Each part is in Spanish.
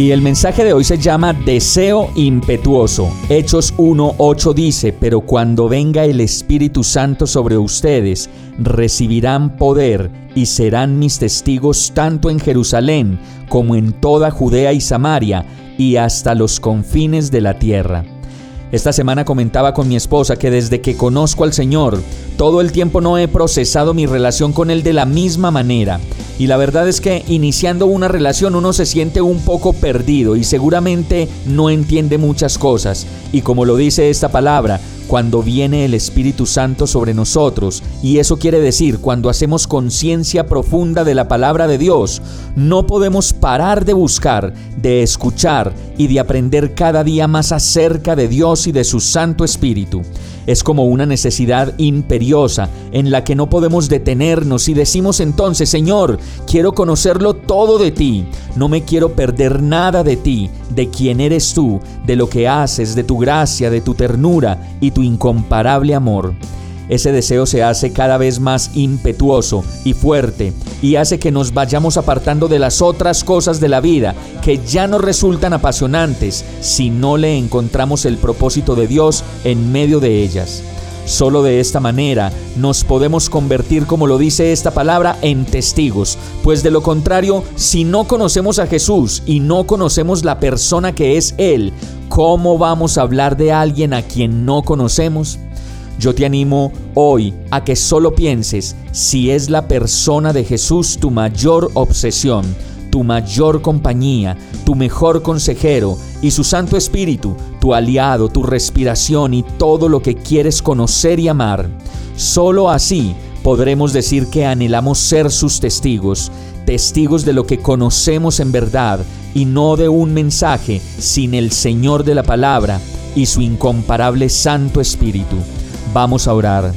Y el mensaje de hoy se llama Deseo impetuoso. Hechos 1.8 dice, pero cuando venga el Espíritu Santo sobre ustedes, recibirán poder y serán mis testigos tanto en Jerusalén como en toda Judea y Samaria y hasta los confines de la tierra. Esta semana comentaba con mi esposa que desde que conozco al Señor, todo el tiempo no he procesado mi relación con Él de la misma manera. Y la verdad es que iniciando una relación uno se siente un poco perdido y seguramente no entiende muchas cosas. Y como lo dice esta palabra, cuando viene el Espíritu Santo sobre nosotros, y eso quiere decir cuando hacemos conciencia profunda de la palabra de Dios, no podemos parar de buscar, de escuchar y de aprender cada día más acerca de Dios y de su Santo Espíritu. Es como una necesidad imperiosa en la que no podemos detenernos y decimos entonces, Señor, quiero conocerlo todo de ti, no me quiero perder nada de ti, de quién eres tú, de lo que haces, de tu gracia, de tu ternura y tu incomparable amor. Ese deseo se hace cada vez más impetuoso y fuerte y hace que nos vayamos apartando de las otras cosas de la vida que ya no resultan apasionantes si no le encontramos el propósito de Dios en medio de ellas. Solo de esta manera nos podemos convertir, como lo dice esta palabra, en testigos, pues de lo contrario, si no conocemos a Jesús y no conocemos la persona que es Él, ¿cómo vamos a hablar de alguien a quien no conocemos? Yo te animo hoy a que solo pienses si es la persona de Jesús tu mayor obsesión, tu mayor compañía, tu mejor consejero y su Santo Espíritu, tu aliado, tu respiración y todo lo que quieres conocer y amar. Solo así podremos decir que anhelamos ser sus testigos, testigos de lo que conocemos en verdad y no de un mensaje sin el Señor de la palabra y su incomparable Santo Espíritu. Vamos a orar.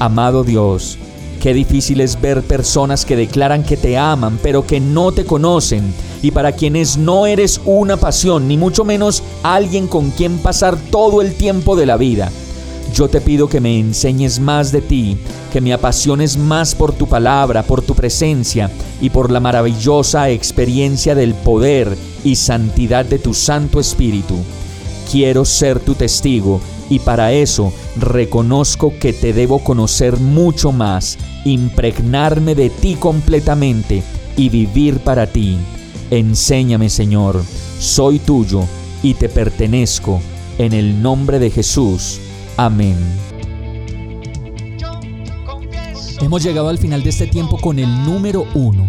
Amado Dios, qué difícil es ver personas que declaran que te aman, pero que no te conocen, y para quienes no eres una pasión, ni mucho menos alguien con quien pasar todo el tiempo de la vida. Yo te pido que me enseñes más de ti, que me apasiones más por tu palabra, por tu presencia y por la maravillosa experiencia del poder y santidad de tu Santo Espíritu. Quiero ser tu testigo y para eso reconozco que te debo conocer mucho más, impregnarme de ti completamente y vivir para ti. Enséñame, Señor, soy tuyo y te pertenezco. En el nombre de Jesús. Amén. Hemos llegado al final de este tiempo con el número uno